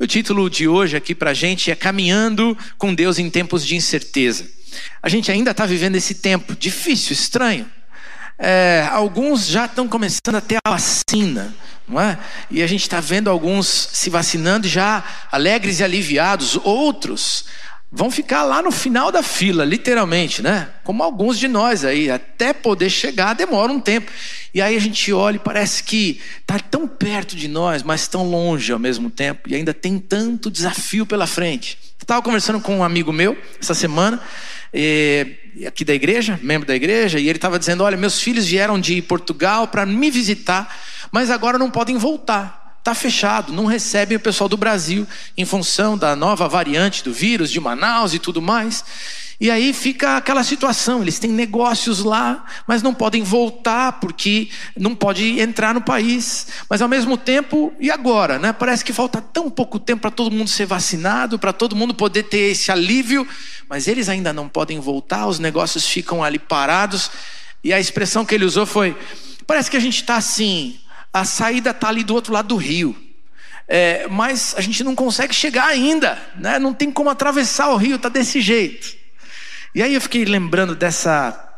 O título de hoje aqui para a gente é Caminhando com Deus em Tempos de Incerteza. A gente ainda está vivendo esse tempo difícil, estranho. É, alguns já estão começando a ter a vacina, não é? E a gente está vendo alguns se vacinando já alegres e aliviados, outros vão ficar lá no final da fila, literalmente, né? Como alguns de nós aí, até poder chegar demora um tempo. E aí a gente olha e parece que está tão perto de nós, mas tão longe ao mesmo tempo, e ainda tem tanto desafio pela frente. Estava conversando com um amigo meu essa semana, aqui da igreja, membro da igreja, e ele estava dizendo: Olha, meus filhos vieram de Portugal para me visitar, mas agora não podem voltar está fechado, não recebem o pessoal do Brasil em função da nova variante do vírus de Manaus e tudo mais. E aí fica aquela situação, eles têm negócios lá, mas não podem voltar porque não pode entrar no país. Mas ao mesmo tempo, e agora, né? Parece que falta tão pouco tempo para todo mundo ser vacinado, para todo mundo poder ter esse alívio, mas eles ainda não podem voltar, os negócios ficam ali parados. E a expressão que ele usou foi: parece que a gente está assim, a saída está ali do outro lado do rio. É, mas a gente não consegue chegar ainda, né? não tem como atravessar o rio, está desse jeito. E aí eu fiquei lembrando dessa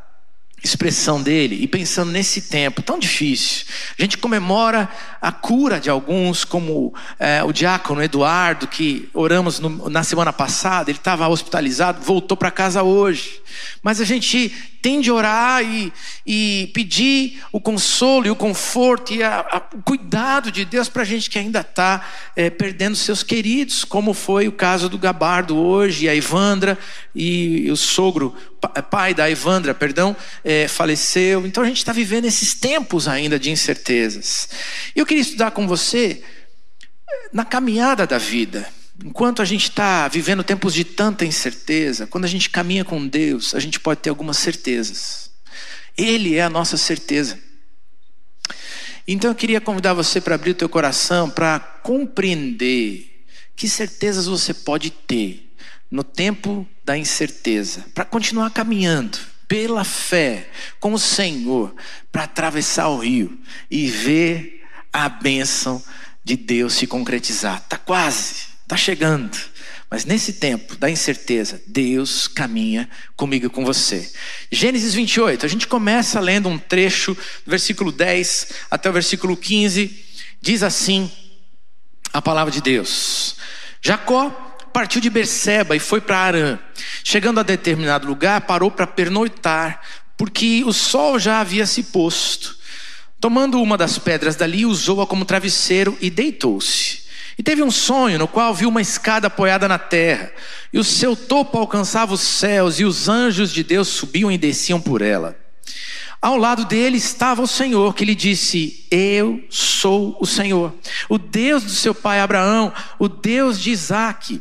expressão dele e pensando nesse tempo tão difícil. A gente comemora a cura de alguns, como é, o diácono Eduardo, que oramos no, na semana passada, ele estava hospitalizado, voltou para casa hoje. Mas a gente tende a orar e, e pedir o consolo e o conforto e a, a, o cuidado de Deus para a gente que ainda está é, perdendo seus queridos, como foi o caso do Gabardo hoje, e a Ivandra e o sogro, pai da Ivandra, perdão, é, faleceu. Então a gente está vivendo esses tempos ainda de incertezas. E eu queria estudar com você na caminhada da vida. Enquanto a gente está vivendo tempos de tanta incerteza, quando a gente caminha com Deus, a gente pode ter algumas certezas. Ele é a nossa certeza. Então eu queria convidar você para abrir o teu coração para compreender que certezas você pode ter no tempo da incerteza, para continuar caminhando pela fé com o Senhor, para atravessar o rio e ver a bênção de Deus se concretizar. Está quase. Está chegando. Mas nesse tempo da incerteza, Deus caminha comigo e com você. Gênesis 28, a gente começa lendo um trecho, do versículo 10 até o versículo 15, diz assim a palavra de Deus: Jacó partiu de Berseba e foi para Arã. Chegando a determinado lugar, parou para pernoitar, porque o sol já havia se posto. Tomando uma das pedras dali, usou-a como travesseiro e deitou-se. E teve um sonho no qual viu uma escada apoiada na terra, e o seu topo alcançava os céus, e os anjos de Deus subiam e desciam por ela. Ao lado dele estava o Senhor, que lhe disse: Eu sou o Senhor, o Deus do seu pai Abraão, o Deus de Isaque.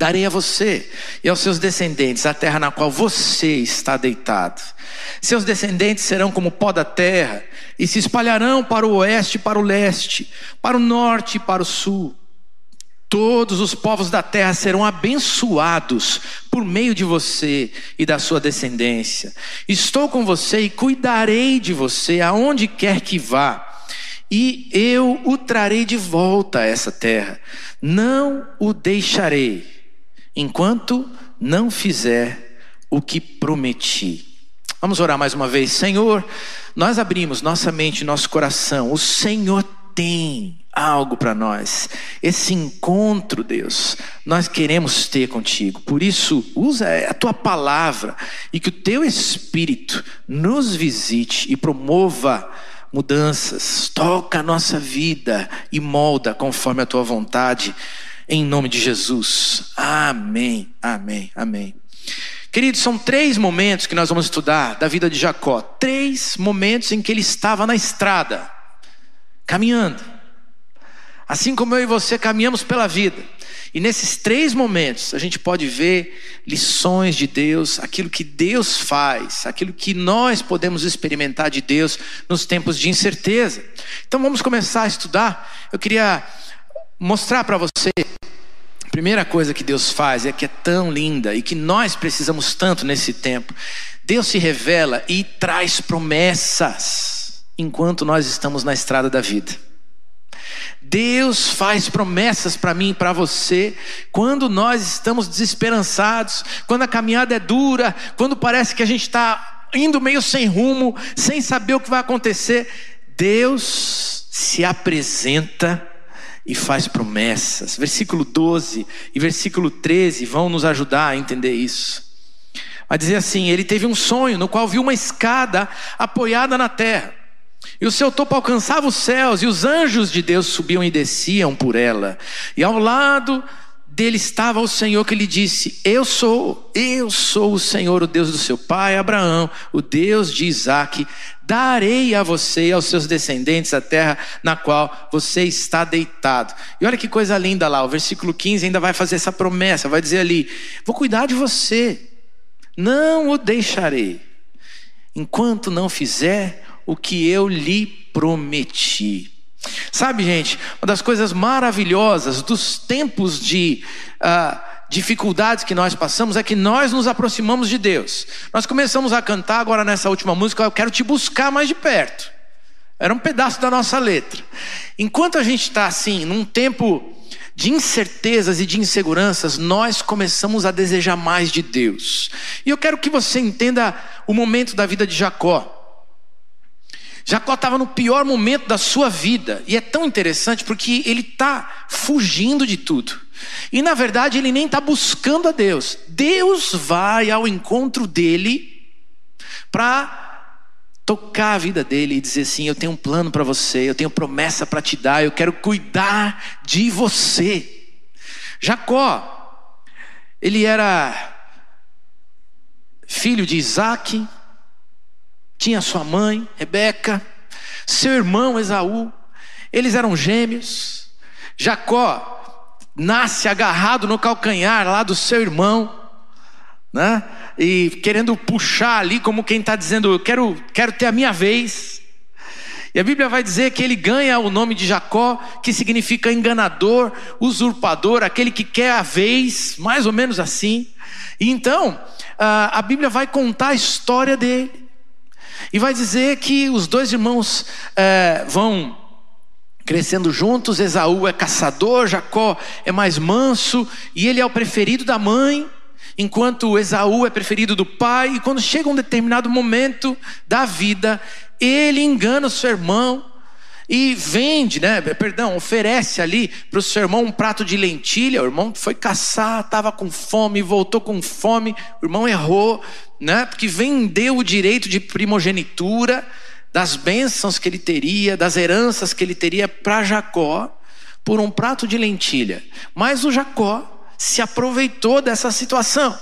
Darei a você e aos seus descendentes a terra na qual você está deitado. Seus descendentes serão como pó da terra e se espalharão para o oeste e para o leste, para o norte e para o sul. Todos os povos da terra serão abençoados por meio de você e da sua descendência. Estou com você e cuidarei de você aonde quer que vá, e eu o trarei de volta a essa terra. Não o deixarei enquanto não fizer o que prometi. Vamos orar mais uma vez. Senhor, nós abrimos nossa mente, nosso coração. O Senhor tem algo para nós. Esse encontro, Deus, nós queremos ter contigo. Por isso, usa a tua palavra e que o teu espírito nos visite e promova mudanças. Toca a nossa vida e molda conforme a tua vontade em nome de Jesus. Amém, amém, amém. Queridos, são três momentos que nós vamos estudar da vida de Jacó. Três momentos em que ele estava na estrada, caminhando. Assim como eu e você caminhamos pela vida. E nesses três momentos a gente pode ver lições de Deus, aquilo que Deus faz, aquilo que nós podemos experimentar de Deus nos tempos de incerteza. Então vamos começar a estudar. Eu queria mostrar para você a primeira coisa que Deus faz é que é tão linda e que nós precisamos tanto nesse tempo. Deus se revela e traz promessas enquanto nós estamos na estrada da vida. Deus faz promessas para mim e para você quando nós estamos desesperançados, quando a caminhada é dura, quando parece que a gente está indo meio sem rumo, sem saber o que vai acontecer. Deus se apresenta e faz promessas. Versículo 12 e versículo 13 vão nos ajudar a entender isso. Vai dizer assim: Ele teve um sonho no qual viu uma escada apoiada na terra. E o seu topo alcançava os céus, e os anjos de Deus subiam e desciam por ela. E ao lado dele estava o Senhor que lhe disse: Eu sou, eu sou o Senhor, o Deus do seu pai Abraão, o Deus de Isaque. Darei a você e aos seus descendentes a terra na qual você está deitado. E olha que coisa linda lá, o versículo 15 ainda vai fazer essa promessa, vai dizer ali: Vou cuidar de você, não o deixarei, enquanto não fizer o que eu lhe prometi. Sabe, gente, uma das coisas maravilhosas dos tempos de uh, dificuldades que nós passamos é que nós nos aproximamos de Deus. Nós começamos a cantar agora nessa última música, eu quero te buscar mais de perto. Era um pedaço da nossa letra. Enquanto a gente está assim, num tempo de incertezas e de inseguranças, nós começamos a desejar mais de Deus. E eu quero que você entenda o momento da vida de Jacó. Jacó estava no pior momento da sua vida, e é tão interessante porque ele está fugindo de tudo, e na verdade ele nem está buscando a Deus, Deus vai ao encontro dele para tocar a vida dele e dizer assim: Eu tenho um plano para você, eu tenho promessa para te dar, eu quero cuidar de você. Jacó, ele era filho de Isaac, tinha sua mãe, Rebeca, seu irmão Esaú, eles eram gêmeos. Jacó nasce agarrado no calcanhar lá do seu irmão, né? E querendo puxar ali, como quem está dizendo: Eu quero, quero ter a minha vez. E a Bíblia vai dizer que ele ganha o nome de Jacó, que significa enganador, usurpador, aquele que quer a vez, mais ou menos assim. E então, a Bíblia vai contar a história dele. E vai dizer que os dois irmãos é, vão crescendo juntos. Esaú é caçador, Jacó é mais manso e ele é o preferido da mãe, enquanto Esaú é preferido do pai. E quando chega um determinado momento da vida, ele engana o seu irmão e vende, né? Perdão, oferece ali para o seu irmão um prato de lentilha. O irmão foi caçar, estava com fome, voltou com fome. O irmão errou, né? Porque vendeu o direito de primogenitura das bênçãos que ele teria, das heranças que ele teria para Jacó por um prato de lentilha. Mas o Jacó se aproveitou dessa situação.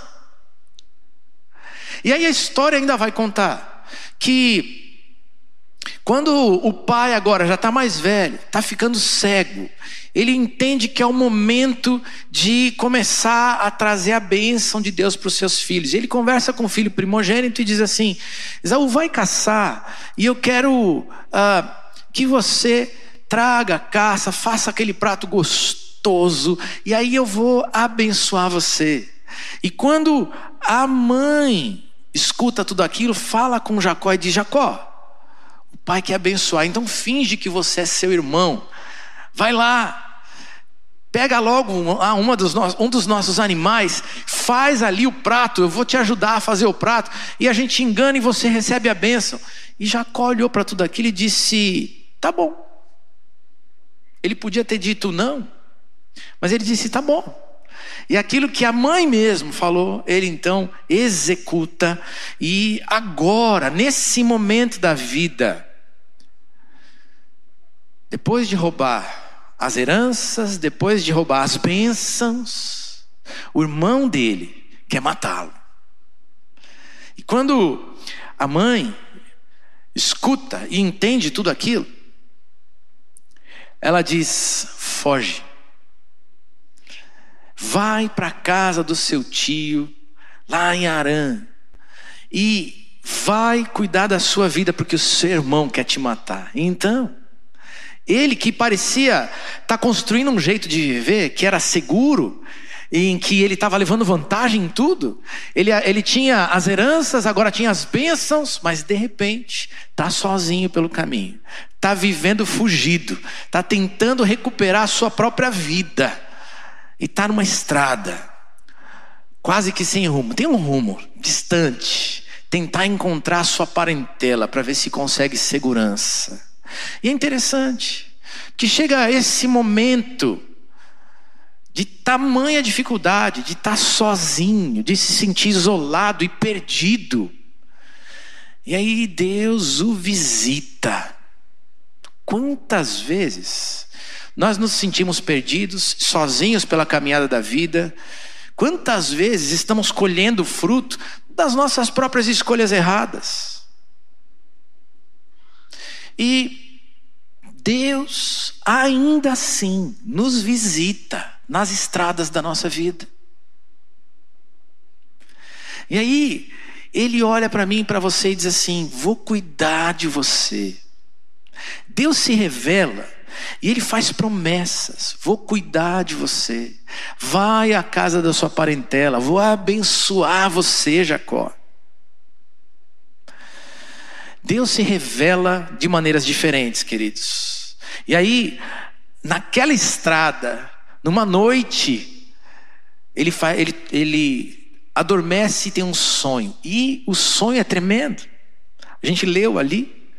E aí a história ainda vai contar que quando o pai agora já está mais velho, está ficando cego, ele entende que é o momento de começar a trazer a bênção de Deus para os seus filhos. Ele conversa com o filho primogênito e diz assim: Esaú, vai caçar, e eu quero uh, que você traga caça, faça aquele prato gostoso, e aí eu vou abençoar você. E quando a mãe escuta tudo aquilo, fala com Jacó e diz: Jacó, pai quer abençoar, então finge que você é seu irmão. Vai lá, pega logo uma dos um dos nossos animais, faz ali o prato, eu vou te ajudar a fazer o prato, e a gente engana e você recebe a bênção. E Jacó olhou para tudo aquilo e disse: Tá bom. Ele podia ter dito não, mas ele disse: Tá bom. E aquilo que a mãe mesmo falou, ele então executa, e agora, nesse momento da vida, depois de roubar as heranças, depois de roubar as bênçãos, o irmão dele quer matá-lo. E quando a mãe escuta e entende tudo aquilo, ela diz: foge. Vai para a casa do seu tio, lá em Arã, e vai cuidar da sua vida, porque o seu irmão quer te matar. Então, ele que parecia estar tá construindo um jeito de viver que era seguro, em que ele estava levando vantagem em tudo. Ele, ele tinha as heranças, agora tinha as bênçãos, mas de repente está sozinho pelo caminho, está vivendo fugido, está tentando recuperar a sua própria vida e está numa estrada, quase que sem rumo. Tem um rumo distante, tentar encontrar a sua parentela para ver se consegue segurança. E é interessante que chega esse momento de tamanha dificuldade, de estar sozinho, de se sentir isolado e perdido. E aí Deus o visita. Quantas vezes nós nos sentimos perdidos, sozinhos pela caminhada da vida? Quantas vezes estamos colhendo fruto das nossas próprias escolhas erradas? E Deus ainda assim nos visita nas estradas da nossa vida. E aí, ele olha para mim e para você e diz assim: Vou cuidar de você. Deus se revela e ele faz promessas: Vou cuidar de você. Vai à casa da sua parentela, vou abençoar você, Jacó. Deus se revela de maneiras diferentes, queridos. E aí, naquela estrada, numa noite, ele, faz, ele, ele adormece e tem um sonho. E o sonho é tremendo. A gente leu ali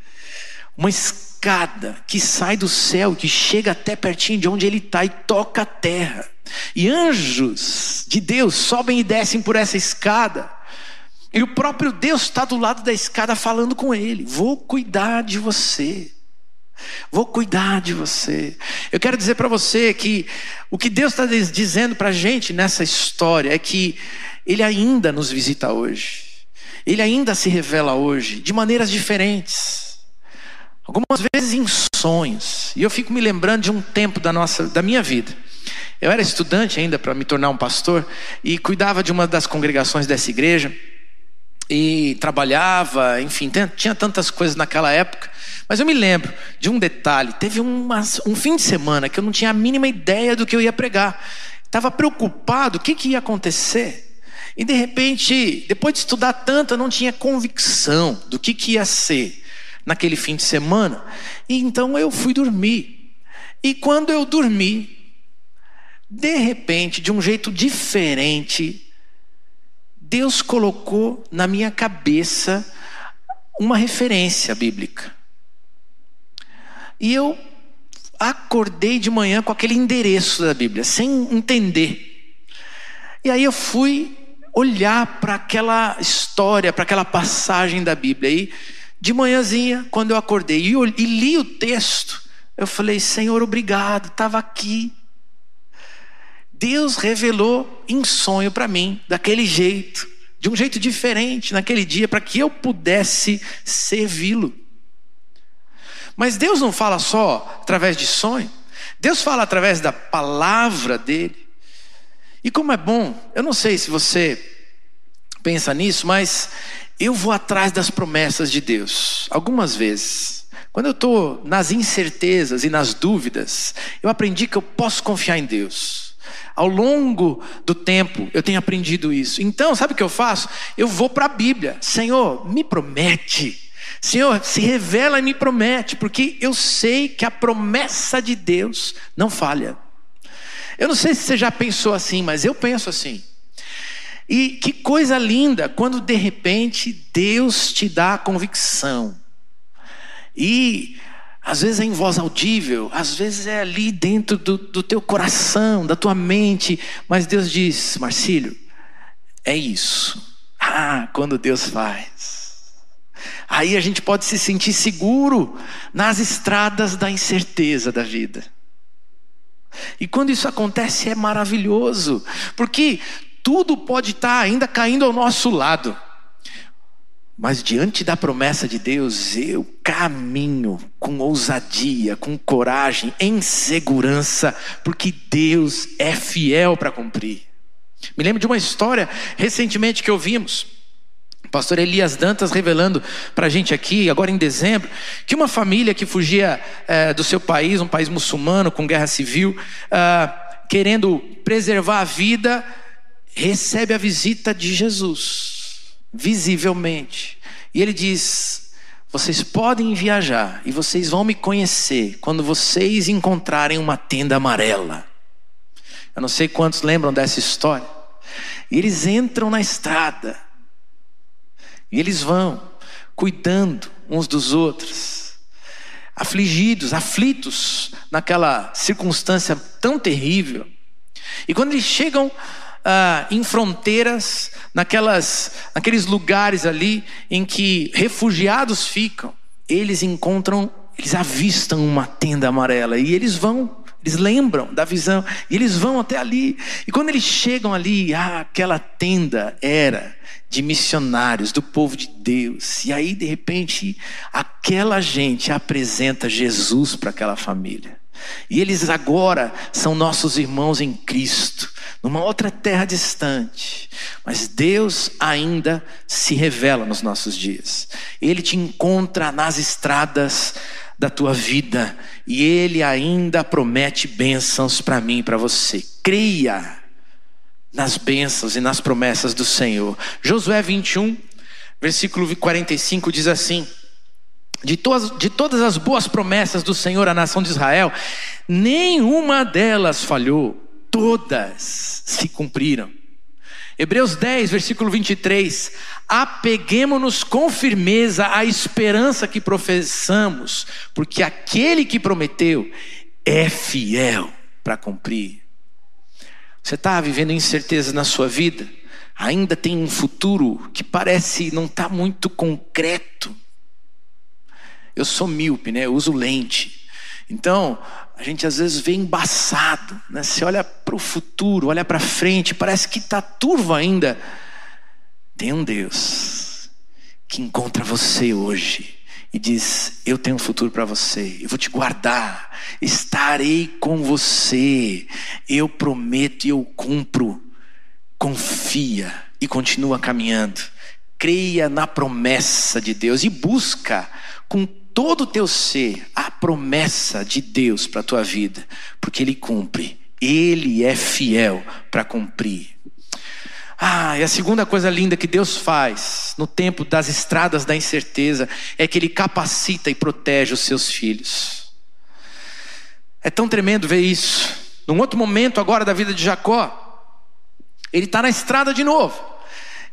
uma escada que sai do céu, que chega até pertinho de onde ele está e toca a terra. E anjos de Deus sobem e descem por essa escada. E o próprio Deus está do lado da escada falando com ele: Vou cuidar de você. Vou cuidar de você. Eu quero dizer para você que o que Deus está dizendo para a gente nessa história é que Ele ainda nos visita hoje. Ele ainda se revela hoje, de maneiras diferentes. Algumas vezes em sonhos. E eu fico me lembrando de um tempo da, nossa, da minha vida. Eu era estudante ainda para me tornar um pastor e cuidava de uma das congregações dessa igreja e trabalhava, enfim, tinha tantas coisas naquela época. Mas eu me lembro de um detalhe: teve uma, um fim de semana que eu não tinha a mínima ideia do que eu ia pregar. Estava preocupado, o que, que ia acontecer? E de repente, depois de estudar tanto, eu não tinha convicção do que, que ia ser naquele fim de semana. E então eu fui dormir. E quando eu dormi, de repente, de um jeito diferente, Deus colocou na minha cabeça uma referência bíblica. E eu acordei de manhã com aquele endereço da Bíblia, sem entender. E aí eu fui olhar para aquela história, para aquela passagem da Bíblia. E de manhãzinha, quando eu acordei e, li o texto, eu falei: Senhor, obrigado, estava aqui. Deus revelou em sonho para mim, daquele jeito, de um jeito diferente naquele dia, para que eu pudesse servi-lo. Mas Deus não fala só através de sonho, Deus fala através da palavra dele. E como é bom, eu não sei se você pensa nisso, mas eu vou atrás das promessas de Deus, algumas vezes. Quando eu estou nas incertezas e nas dúvidas, eu aprendi que eu posso confiar em Deus. Ao longo do tempo eu tenho aprendido isso. Então, sabe o que eu faço? Eu vou para a Bíblia. Senhor, me promete. Senhor, se revela e me promete, porque eu sei que a promessa de Deus não falha. Eu não sei se você já pensou assim, mas eu penso assim. E que coisa linda quando de repente Deus te dá a convicção. E às vezes é em voz audível, às vezes é ali dentro do, do teu coração, da tua mente. Mas Deus diz, Marcílio, é isso. Ah, quando Deus faz. Aí a gente pode se sentir seguro nas estradas da incerteza da vida. E quando isso acontece é maravilhoso, porque tudo pode estar ainda caindo ao nosso lado. Mas diante da promessa de Deus, eu caminho com ousadia, com coragem, em segurança, porque Deus é fiel para cumprir. Me lembro de uma história recentemente que ouvimos. O pastor Elias Dantas revelando para a gente aqui, agora em dezembro, que uma família que fugia é, do seu país, um país muçulmano com guerra civil, ah, querendo preservar a vida, recebe a visita de Jesus, visivelmente. E ele diz: Vocês podem viajar e vocês vão me conhecer quando vocês encontrarem uma tenda amarela. Eu não sei quantos lembram dessa história. E eles entram na estrada. E eles vão cuidando uns dos outros, afligidos, aflitos naquela circunstância tão terrível. E quando eles chegam ah, em fronteiras, naquelas, naqueles lugares ali em que refugiados ficam, eles encontram, eles avistam uma tenda amarela e eles vão eles lembram da visão e eles vão até ali. E quando eles chegam ali, ah, aquela tenda era de missionários, do povo de Deus. E aí, de repente, aquela gente apresenta Jesus para aquela família. E eles agora são nossos irmãos em Cristo, numa outra terra distante. Mas Deus ainda se revela nos nossos dias. Ele te encontra nas estradas da tua vida e Ele ainda promete bênçãos para mim e para você. Creia nas bênçãos e nas promessas do Senhor. Josué 21, versículo 45 diz assim: de todas, de todas as boas promessas do Senhor à nação de Israel, nenhuma delas falhou, todas se cumpriram. Hebreus 10, versículo 23. Apeguemos-nos com firmeza à esperança que professamos, porque aquele que prometeu é fiel para cumprir. Você está vivendo incerteza na sua vida? Ainda tem um futuro que parece não estar tá muito concreto. Eu sou míope, né? Eu uso lente. Então, a gente às vezes vê embaçado, né? Você olha para o futuro, olha para frente, parece que está turvo ainda. Tem um Deus que encontra você hoje e diz: Eu tenho um futuro para você, eu vou te guardar, estarei com você, eu prometo e eu cumpro. Confia e continua caminhando. Creia na promessa de Deus e busca com todo o teu ser a promessa de Deus para a tua vida, porque Ele cumpre, Ele é fiel para cumprir. Ah, e a segunda coisa linda que Deus faz no tempo das estradas da incerteza é que Ele capacita e protege os seus filhos. É tão tremendo ver isso. Num outro momento agora da vida de Jacó, ele está na estrada de novo.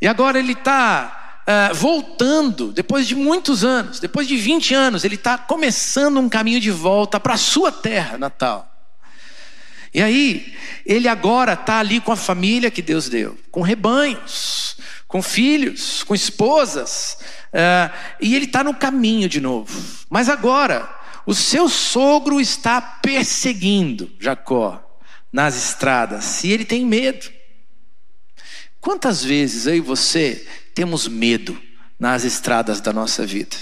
E agora ele está uh, voltando, depois de muitos anos, depois de 20 anos, ele está começando um caminho de volta para a sua terra natal. E aí, ele agora está ali com a família que Deus deu, com rebanhos, com filhos, com esposas, uh, e ele está no caminho de novo. Mas agora, o seu sogro está perseguindo Jacó nas estradas, e ele tem medo. Quantas vezes e você temos medo nas estradas da nossa vida.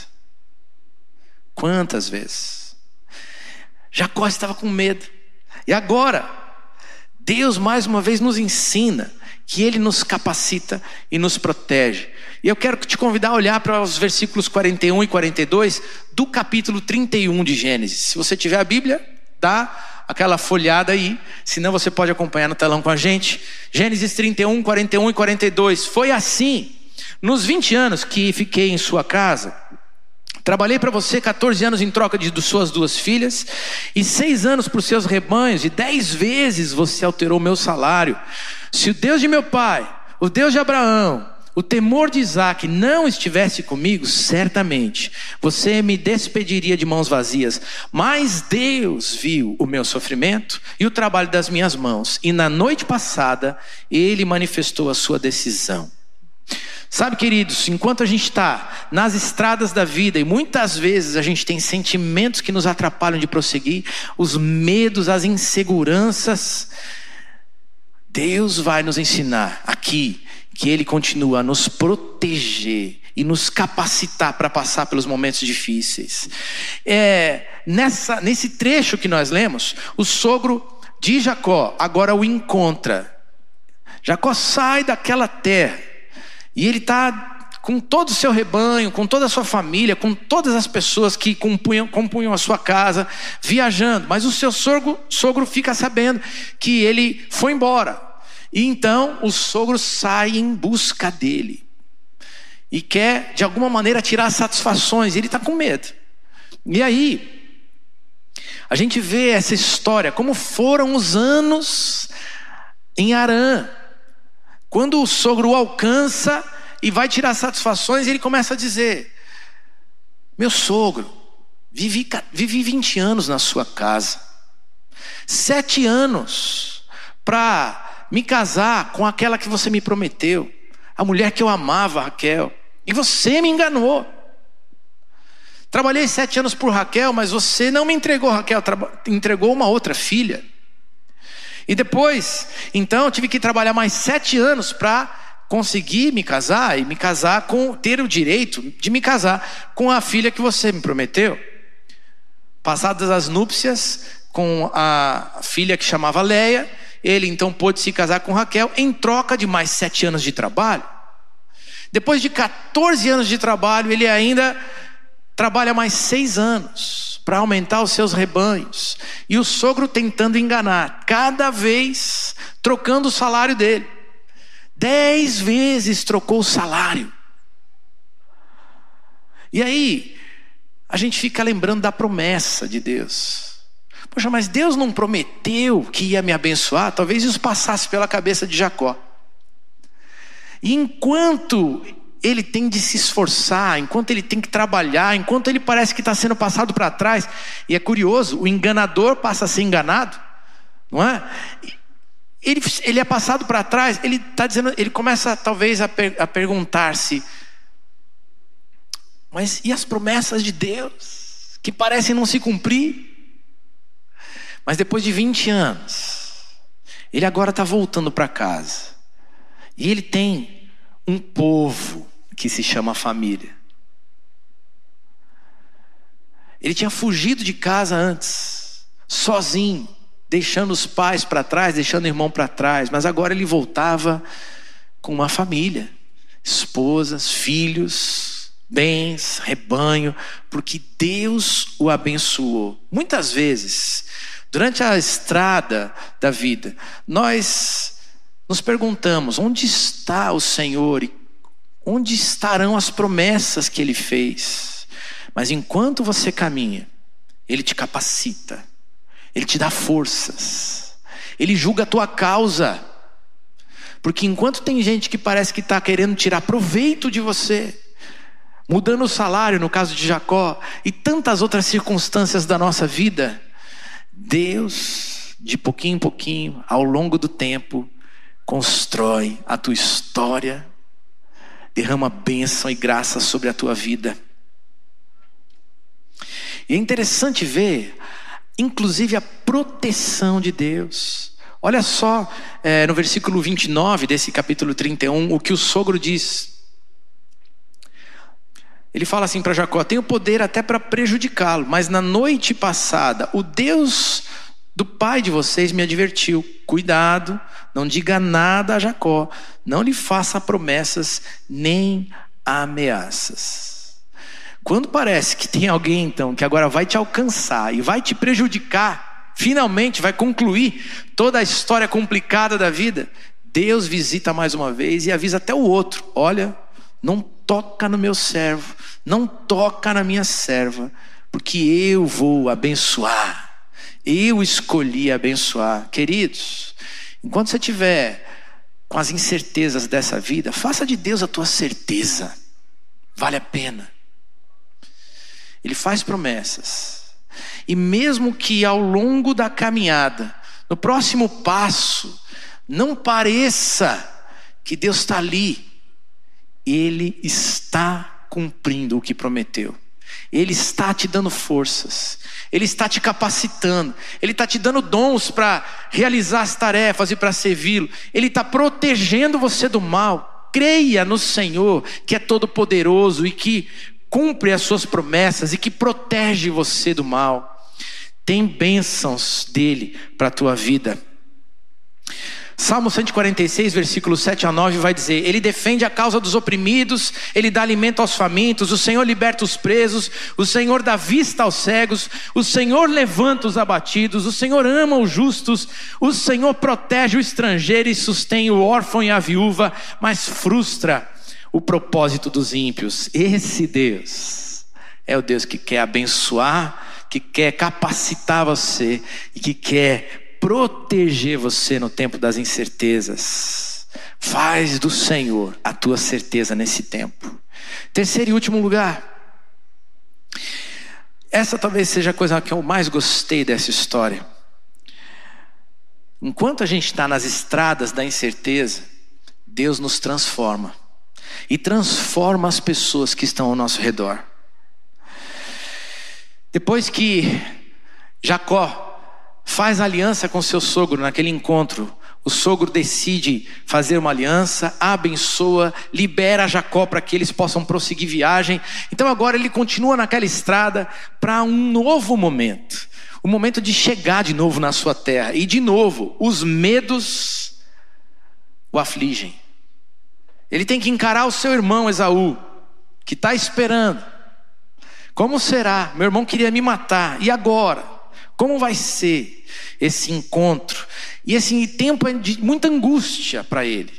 Quantas vezes? Jacó estava com medo. E agora, Deus mais uma vez nos ensina que Ele nos capacita e nos protege. E eu quero te convidar a olhar para os versículos 41 e 42 do capítulo 31 de Gênesis. Se você tiver a Bíblia, dá aquela folhada aí, senão você pode acompanhar no telão com a gente. Gênesis 31, 41 e 42. Foi assim nos 20 anos que fiquei em sua casa, Trabalhei para você 14 anos em troca de, suas duas filhas, e seis anos por seus rebanhos, e dez vezes você alterou meu salário. Se o Deus de meu pai, o Deus de Abraão, o temor de Isaac não estivesse comigo, certamente você me despediria de mãos vazias. Mas Deus viu o meu sofrimento e o trabalho das minhas mãos, e na noite passada ele manifestou a sua decisão. Sabe, queridos, enquanto a gente está nas estradas da vida e muitas vezes a gente tem sentimentos que nos atrapalham de prosseguir, os medos, as inseguranças, Deus vai nos ensinar aqui que Ele continua a nos proteger e nos capacitar para passar pelos momentos difíceis. É, nessa, nesse trecho que nós lemos, o sogro de Jacó agora o encontra. Jacó sai daquela terra e ele está com todo o seu rebanho, com toda a sua família, com todas as pessoas que compunham, compunham a sua casa, viajando. Mas o seu sogro, sogro fica sabendo que ele foi embora. E então o sogro sai em busca dele. E quer, de alguma maneira, tirar satisfações. Ele está com medo. E aí, a gente vê essa história, como foram os anos em Arã. Quando o sogro o alcança e vai tirar satisfações, ele começa a dizer: Meu sogro, vivi, vivi 20 anos na sua casa, sete anos para me casar com aquela que você me prometeu, a mulher que eu amava, Raquel, e você me enganou. Trabalhei sete anos por Raquel, mas você não me entregou Raquel, entregou uma outra filha. E depois, então, eu tive que trabalhar mais sete anos para conseguir me casar e me casar com ter o direito de me casar com a filha que você me prometeu. Passadas as núpcias com a filha que chamava Leia, ele então pôde se casar com Raquel em troca de mais sete anos de trabalho. Depois de 14 anos de trabalho, ele ainda trabalha mais seis anos para aumentar os seus rebanhos. E o sogro tentando enganar, cada vez trocando o salário dele. Dez vezes trocou o salário. E aí, a gente fica lembrando da promessa de Deus. Poxa, mas Deus não prometeu que ia me abençoar? Talvez isso passasse pela cabeça de Jacó. E enquanto ele tem de se esforçar, enquanto ele tem que trabalhar, enquanto ele parece que está sendo passado para trás. E é curioso, o enganador passa a ser enganado, não é? Ele, ele é passado para trás, ele está dizendo, ele começa talvez a, per, a perguntar-se, mas e as promessas de Deus, que parecem não se cumprir? Mas depois de 20 anos, ele agora está voltando para casa, e ele tem um povo que se chama família. Ele tinha fugido de casa antes, sozinho, deixando os pais para trás, deixando o irmão para trás, mas agora ele voltava com uma família, esposas, filhos, bens, rebanho, porque Deus o abençoou. Muitas vezes, durante a estrada da vida, nós nos perguntamos: onde está o Senhor e Onde estarão as promessas que ele fez? Mas enquanto você caminha, ele te capacita, ele te dá forças, ele julga a tua causa. Porque enquanto tem gente que parece que está querendo tirar proveito de você, mudando o salário, no caso de Jacó, e tantas outras circunstâncias da nossa vida, Deus, de pouquinho em pouquinho, ao longo do tempo, constrói a tua história derrama bênção e graça sobre a tua vida. E é interessante ver, inclusive, a proteção de Deus. Olha só é, no versículo 29 desse capítulo 31, o que o sogro diz. Ele fala assim para Jacó: Tenho poder até para prejudicá-lo, mas na noite passada, o Deus do pai de vocês me advertiu: cuidado, não diga nada a Jacó, não lhe faça promessas nem ameaças. Quando parece que tem alguém então que agora vai te alcançar e vai te prejudicar, finalmente vai concluir toda a história complicada da vida, Deus visita mais uma vez e avisa até o outro: olha, não toca no meu servo, não toca na minha serva, porque eu vou abençoar. Eu escolhi abençoar. Queridos, enquanto você estiver com as incertezas dessa vida, faça de Deus a tua certeza. Vale a pena. Ele faz promessas. E mesmo que ao longo da caminhada, no próximo passo, não pareça que Deus está ali, Ele está cumprindo o que prometeu. Ele está te dando forças, Ele está te capacitando, Ele está te dando dons para realizar as tarefas e para servi-lo, Ele está protegendo você do mal. Creia no Senhor, que é todo-poderoso e que cumpre as suas promessas e que protege você do mal. Tem bênçãos dele para a tua vida. Salmo 146, versículos 7 a 9 vai dizer: Ele defende a causa dos oprimidos, ele dá alimento aos famintos, o Senhor liberta os presos, o Senhor dá vista aos cegos, o Senhor levanta os abatidos, o Senhor ama os justos, o Senhor protege o estrangeiro e sustém o órfão e a viúva, mas frustra o propósito dos ímpios. Esse Deus é o Deus que quer abençoar, que quer capacitar você e que quer proteger você no tempo das incertezas. Faz do Senhor a tua certeza nesse tempo. Terceiro e último lugar. Essa talvez seja a coisa que eu mais gostei dessa história. Enquanto a gente está nas estradas da incerteza, Deus nos transforma e transforma as pessoas que estão ao nosso redor. Depois que Jacó faz aliança com seu sogro naquele encontro. O sogro decide fazer uma aliança, abençoa, libera Jacó para que eles possam prosseguir viagem. Então agora ele continua naquela estrada para um novo momento. O momento de chegar de novo na sua terra. E de novo, os medos o afligem. Ele tem que encarar o seu irmão Esaú, que está esperando. Como será? Meu irmão queria me matar. E agora? Como vai ser esse encontro? E esse tempo é de muita angústia para ele.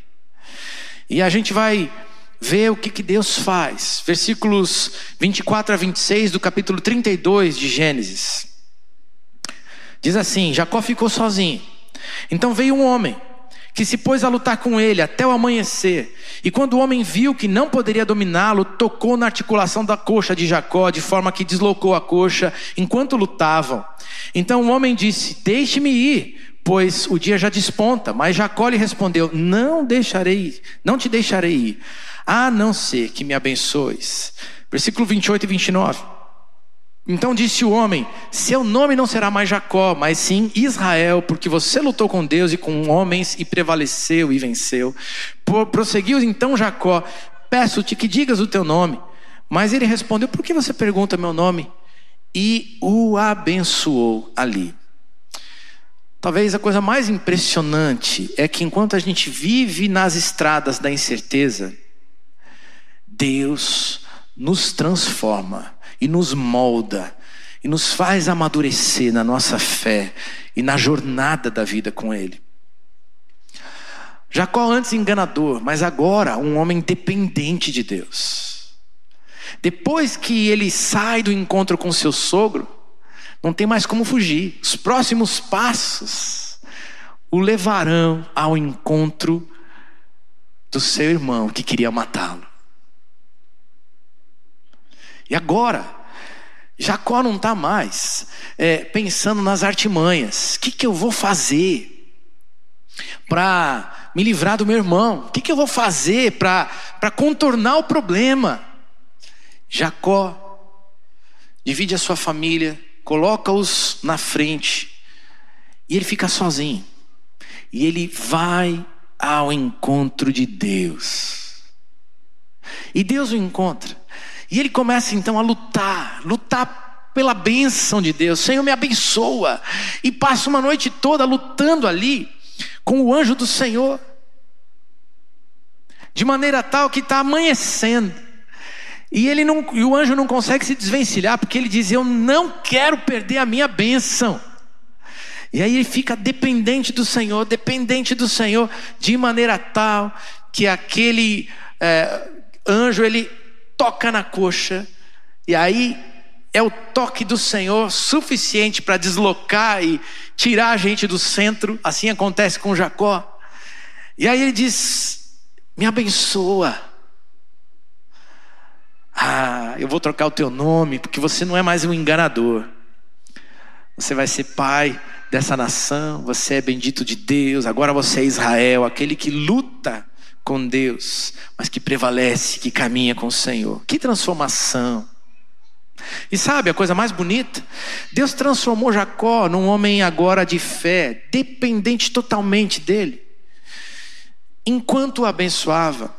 E a gente vai ver o que, que Deus faz. Versículos 24 a 26 do capítulo 32 de Gênesis. Diz assim: Jacó ficou sozinho. Então veio um homem que se pôs a lutar com ele até o amanhecer. E quando o homem viu que não poderia dominá-lo, tocou na articulação da coxa de Jacó, de forma que deslocou a coxa enquanto lutavam. Então o homem disse: Deixe-me ir, pois o dia já desponta. Mas Jacó lhe respondeu: Não deixarei, não te deixarei ir, a não ser que me abençoes. Versículo 28 e 29. Então disse o homem: Seu nome não será mais Jacó, mas sim Israel, porque você lutou com Deus e com homens e prevaleceu e venceu. Prosseguiu então Jacó: Peço-te que digas o teu nome. Mas ele respondeu: Por que você pergunta meu nome? E o abençoou ali. Talvez a coisa mais impressionante é que enquanto a gente vive nas estradas da incerteza, Deus nos transforma e nos molda e nos faz amadurecer na nossa fé e na jornada da vida com Ele. Jacó antes enganador, mas agora um homem dependente de Deus. Depois que ele sai do encontro com seu sogro, não tem mais como fugir. Os próximos passos o levarão ao encontro do seu irmão que queria matá-lo. E agora, Jacó não está mais é, pensando nas artimanhas. O que, que eu vou fazer para me livrar do meu irmão? O que, que eu vou fazer para contornar o problema? Jacó divide a sua família, coloca-os na frente e ele fica sozinho. E ele vai ao encontro de Deus. E Deus o encontra. E ele começa então a lutar, lutar pela bênção de Deus. Senhor, me abençoa. E passa uma noite toda lutando ali com o anjo do Senhor. De maneira tal que está amanhecendo. E, ele não, e o anjo não consegue se desvencilhar, porque ele diz: Eu não quero perder a minha bênção. E aí ele fica dependente do Senhor, dependente do Senhor, de maneira tal que aquele é, anjo ele toca na coxa, e aí é o toque do Senhor suficiente para deslocar e tirar a gente do centro. Assim acontece com Jacó. E aí ele diz: Me abençoa. Ah, eu vou trocar o teu nome, porque você não é mais um enganador. Você vai ser pai dessa nação, você é bendito de Deus, agora você é Israel, aquele que luta com Deus, mas que prevalece, que caminha com o Senhor. Que transformação! E sabe a coisa mais bonita? Deus transformou Jacó num homem agora de fé, dependente totalmente dele, enquanto o abençoava.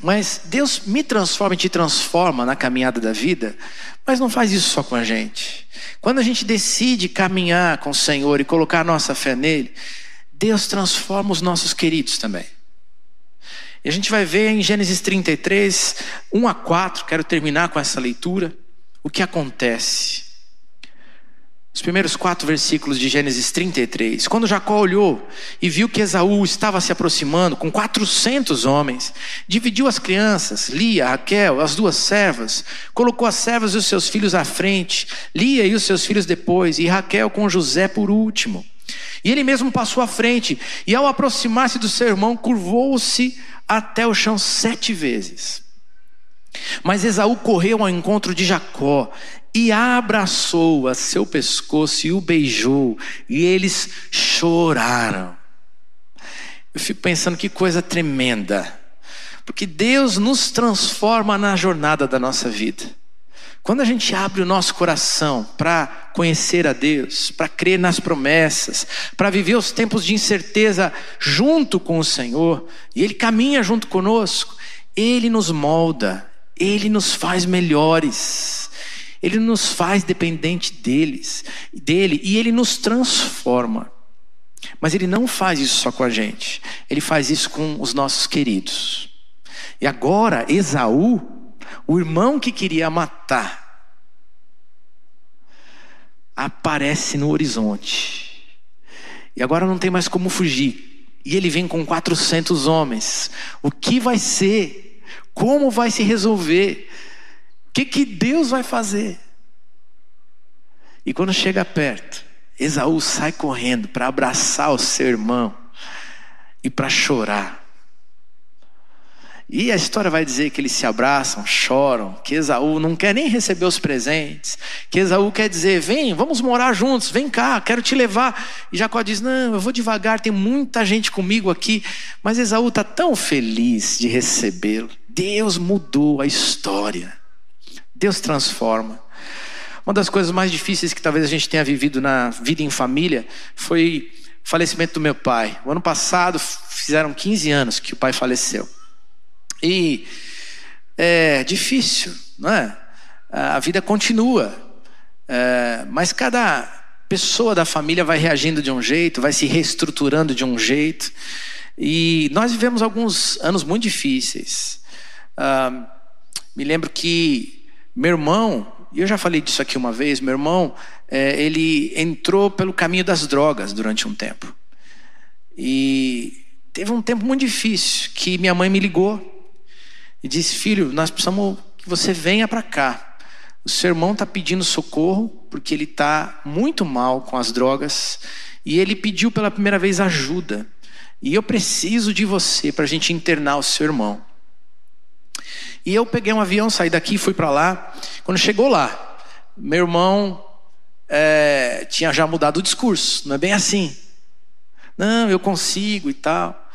Mas Deus me transforma e te transforma na caminhada da vida, mas não faz isso só com a gente. Quando a gente decide caminhar com o Senhor e colocar a nossa fé nele, Deus transforma os nossos queridos também. E a gente vai ver em Gênesis 33, 1 a 4, quero terminar com essa leitura, o que acontece. Os primeiros quatro versículos de Gênesis 33. Quando Jacó olhou e viu que Esaú estava se aproximando com 400 homens, dividiu as crianças, Lia, Raquel, as duas servas, colocou as servas e os seus filhos à frente, Lia e os seus filhos depois, e Raquel com José por último. E ele mesmo passou à frente, e ao aproximar-se do seu irmão, curvou-se até o chão sete vezes. Mas Esaú correu ao encontro de Jacó e abraçou a seu pescoço e o beijou, e eles choraram. Eu fico pensando que coisa tremenda, porque Deus nos transforma na jornada da nossa vida. Quando a gente abre o nosso coração para conhecer a Deus, para crer nas promessas, para viver os tempos de incerteza junto com o Senhor, e Ele caminha junto conosco, Ele nos molda, Ele nos faz melhores. Ele nos faz dependente deles, dele e ele nos transforma. Mas ele não faz isso só com a gente, ele faz isso com os nossos queridos. E agora, Esaú, o irmão que queria matar, aparece no horizonte. E agora não tem mais como fugir. E ele vem com 400 homens. O que vai ser? Como vai se resolver? O que, que Deus vai fazer? E quando chega perto, Esaú sai correndo para abraçar o seu irmão e para chorar. E a história vai dizer que eles se abraçam, choram, que Esaú não quer nem receber os presentes, que Esaú quer dizer: vem, vamos morar juntos, vem cá, quero te levar. E Jacó diz: não, eu vou devagar, tem muita gente comigo aqui. Mas Esaú está tão feliz de recebê-lo. Deus mudou a história. Deus transforma. Uma das coisas mais difíceis que talvez a gente tenha vivido na vida em família foi o falecimento do meu pai. O ano passado fizeram 15 anos que o pai faleceu. E é difícil, não é? A vida continua, é, mas cada pessoa da família vai reagindo de um jeito, vai se reestruturando de um jeito. E nós vivemos alguns anos muito difíceis. Ah, me lembro que meu irmão, e eu já falei disso aqui uma vez, meu irmão, é, ele entrou pelo caminho das drogas durante um tempo. E teve um tempo muito difícil que minha mãe me ligou e disse: Filho, nós precisamos que você venha para cá. O seu irmão está pedindo socorro porque ele está muito mal com as drogas e ele pediu pela primeira vez ajuda. E eu preciso de você para a gente internar o seu irmão. E eu peguei um avião, saí daqui, fui para lá. Quando chegou lá, meu irmão é, tinha já mudado o discurso. Não é bem assim. Não, eu consigo e tal.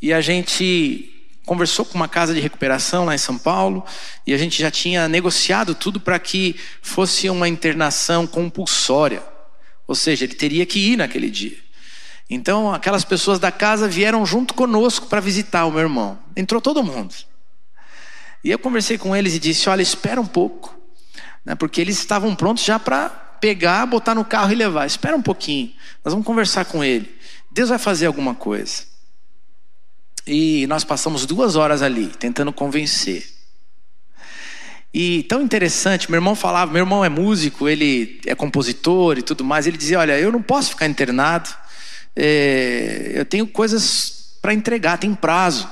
E a gente conversou com uma casa de recuperação lá em São Paulo e a gente já tinha negociado tudo para que fosse uma internação compulsória. Ou seja, ele teria que ir naquele dia. Então, aquelas pessoas da casa vieram junto conosco para visitar o meu irmão. Entrou todo mundo. E eu conversei com eles e disse: Olha, espera um pouco, né, porque eles estavam prontos já para pegar, botar no carro e levar. Espera um pouquinho, nós vamos conversar com ele. Deus vai fazer alguma coisa. E nós passamos duas horas ali, tentando convencer. E tão interessante, meu irmão falava, meu irmão é músico, ele é compositor e tudo mais. Ele dizia: Olha, eu não posso ficar internado, é, eu tenho coisas para entregar, tem prazo.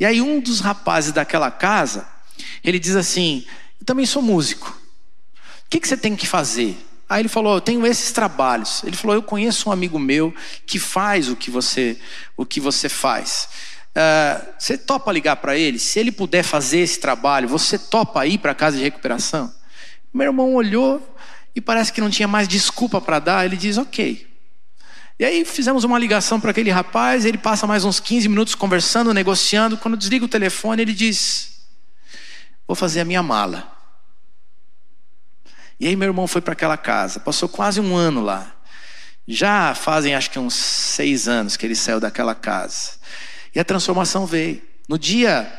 E aí um dos rapazes daquela casa, ele diz assim: Eu também sou músico. O que, que você tem que fazer? Aí ele falou: Eu tenho esses trabalhos. Ele falou: Eu conheço um amigo meu que faz o que você, o que você faz. Uh, você topa ligar para ele? Se ele puder fazer esse trabalho, você topa ir para a casa de recuperação? Meu irmão olhou e parece que não tinha mais desculpa para dar. Ele diz: Ok. E aí fizemos uma ligação para aquele rapaz, ele passa mais uns 15 minutos conversando, negociando. Quando desliga o telefone, ele diz: Vou fazer a minha mala. E aí meu irmão foi para aquela casa, passou quase um ano lá. Já fazem acho que uns seis anos que ele saiu daquela casa. E a transformação veio. No dia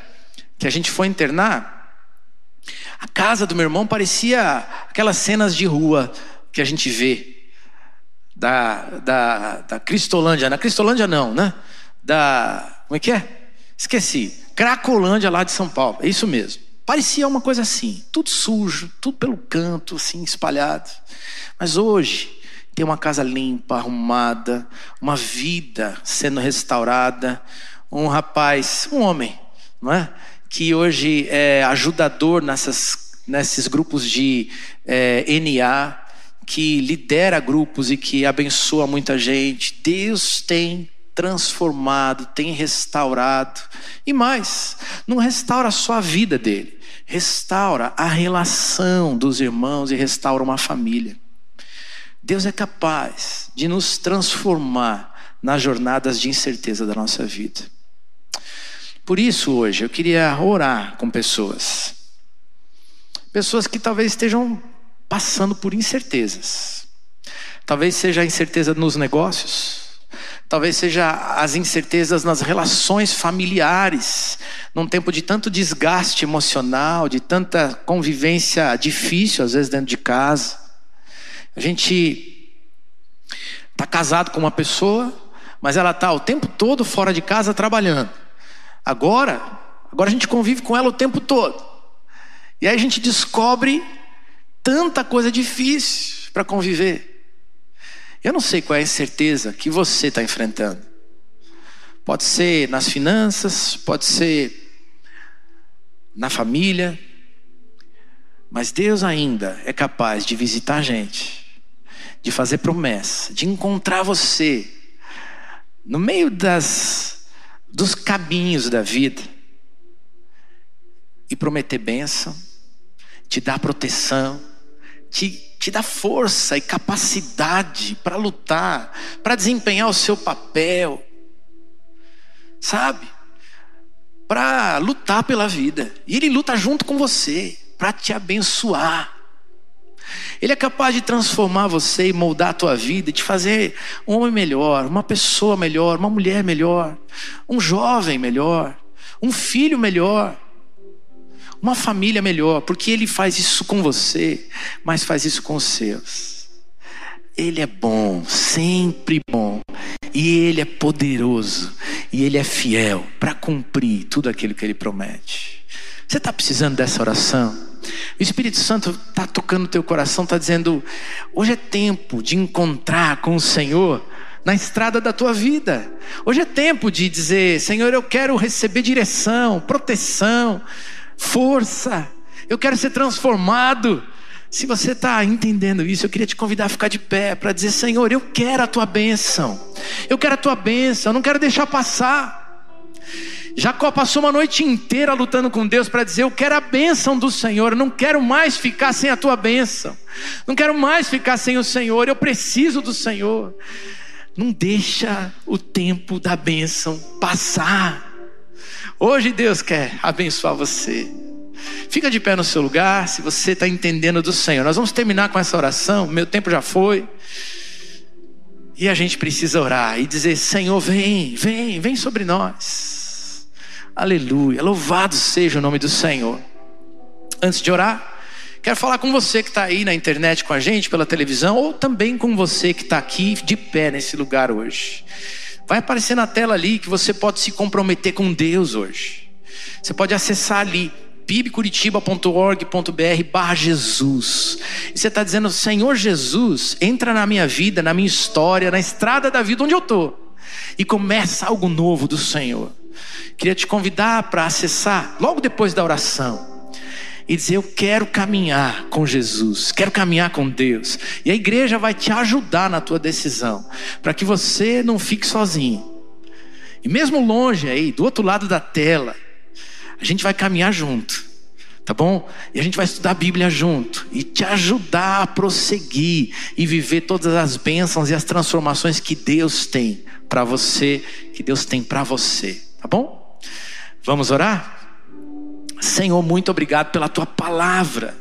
que a gente foi internar, a casa do meu irmão parecia aquelas cenas de rua que a gente vê da, da, da Cristolândia. Na Cristolândia não, né? Da. Como é que é? Esqueci. Cracolândia lá de São Paulo. É isso mesmo. Parecia uma coisa assim, tudo sujo, tudo pelo canto, assim, espalhado. Mas hoje tem uma casa limpa, arrumada, uma vida sendo restaurada, um rapaz, um homem, não é? Que hoje é ajudador nessas, nesses grupos de é, NA, que lidera grupos e que abençoa muita gente. Deus tem transformado, tem restaurado. E mais, não restaura só a vida dele, restaura a relação dos irmãos e restaura uma família. Deus é capaz de nos transformar nas jornadas de incerteza da nossa vida. Por isso, hoje, eu queria orar com pessoas. Pessoas que talvez estejam passando por incertezas. Talvez seja a incerteza nos negócios, Talvez seja as incertezas nas relações familiares, num tempo de tanto desgaste emocional, de tanta convivência difícil, às vezes dentro de casa. A gente está casado com uma pessoa, mas ela está o tempo todo fora de casa trabalhando. Agora, agora a gente convive com ela o tempo todo. E aí a gente descobre tanta coisa difícil para conviver. Eu não sei qual é a incerteza que você está enfrentando. Pode ser nas finanças, pode ser na família, mas Deus ainda é capaz de visitar a gente, de fazer promessa, de encontrar você no meio das, dos caminhos da vida e prometer bênção, te dar proteção, te te dá força e capacidade para lutar, para desempenhar o seu papel, sabe? Para lutar pela vida. E Ele luta junto com você, para te abençoar. Ele é capaz de transformar você e moldar a tua vida, e te fazer um homem melhor, uma pessoa melhor, uma mulher melhor, um jovem melhor, um filho melhor uma família melhor, porque Ele faz isso com você, mas faz isso com os seus. Ele é bom, sempre bom, e Ele é poderoso, e Ele é fiel para cumprir tudo aquilo que Ele promete. Você está precisando dessa oração? O Espírito Santo está tocando no teu coração, está dizendo: hoje é tempo de encontrar com o Senhor na estrada da tua vida. Hoje é tempo de dizer: Senhor, eu quero receber direção, proteção força, eu quero ser transformado. Se você está entendendo isso, eu queria te convidar a ficar de pé para dizer: Senhor, eu quero a tua bênção, eu quero a tua bênção, eu não quero deixar passar. Jacó passou uma noite inteira lutando com Deus para dizer: Eu quero a bênção do Senhor, não quero mais ficar sem a tua bênção, não quero mais ficar sem o Senhor, eu preciso do Senhor. Não deixa o tempo da bênção passar. Hoje Deus quer abençoar você. Fica de pé no seu lugar, se você está entendendo do Senhor. Nós vamos terminar com essa oração, meu tempo já foi. E a gente precisa orar e dizer: Senhor, vem, vem, vem sobre nós. Aleluia, louvado seja o nome do Senhor. Antes de orar, quero falar com você que está aí na internet com a gente, pela televisão, ou também com você que está aqui de pé nesse lugar hoje. Vai aparecer na tela ali que você pode se comprometer com Deus hoje. Você pode acessar ali pibcuritiba.org.br barra Jesus. E você está dizendo, Senhor Jesus, entra na minha vida, na minha história, na estrada da vida onde eu estou. E começa algo novo do Senhor. Queria te convidar para acessar logo depois da oração e dizer: Eu quero caminhar com Jesus, quero caminhar com Deus. E a igreja vai te ajudar na tua decisão, para que você não fique sozinho. E mesmo longe aí, do outro lado da tela, a gente vai caminhar junto, tá bom? E a gente vai estudar a Bíblia junto e te ajudar a prosseguir e viver todas as bênçãos e as transformações que Deus tem para você, que Deus tem para você, tá bom? Vamos orar? Senhor, muito obrigado pela tua palavra.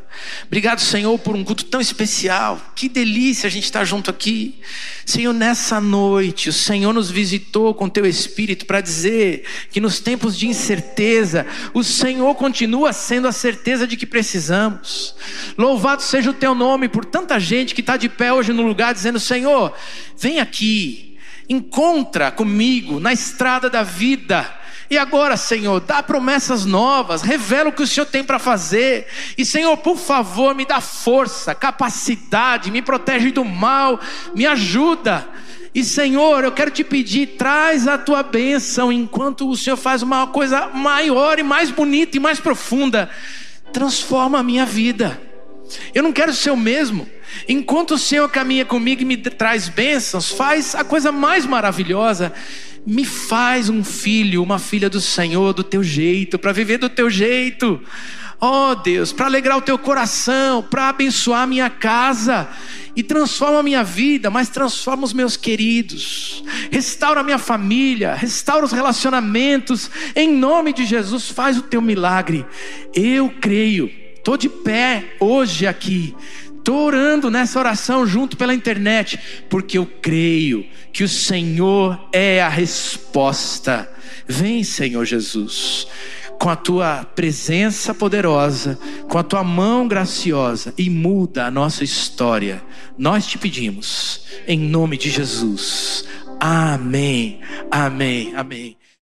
Obrigado, Senhor, por um culto tão especial. Que delícia a gente estar junto aqui. Senhor, nessa noite, o Senhor nos visitou com teu espírito para dizer que nos tempos de incerteza, o Senhor continua sendo a certeza de que precisamos. Louvado seja o teu nome por tanta gente que está de pé hoje no lugar dizendo: Senhor, vem aqui, encontra comigo na estrada da vida e agora, Senhor, dá promessas novas, revela o que o Senhor tem para fazer. E, Senhor, por favor, me dá força, capacidade, me protege do mal, me ajuda. E, Senhor, eu quero te pedir, traz a tua bênção enquanto o Senhor faz uma coisa maior e mais bonita e mais profunda. Transforma a minha vida. Eu não quero ser o mesmo. Enquanto o Senhor caminha comigo e me traz bênçãos, faz a coisa mais maravilhosa me faz um filho, uma filha do Senhor do teu jeito, para viver do teu jeito. Oh Deus, para alegrar o teu coração, para abençoar a minha casa e transforma a minha vida, mas transforma os meus queridos, restaura a minha família, restaura os relacionamentos, em nome de Jesus, faz o teu milagre. Eu creio, estou de pé hoje aqui, Estou orando nessa oração junto pela internet, porque eu creio que o Senhor é a resposta. Vem, Senhor Jesus, com a tua presença poderosa, com a tua mão graciosa e muda a nossa história. Nós te pedimos, em nome de Jesus. Amém, amém, amém.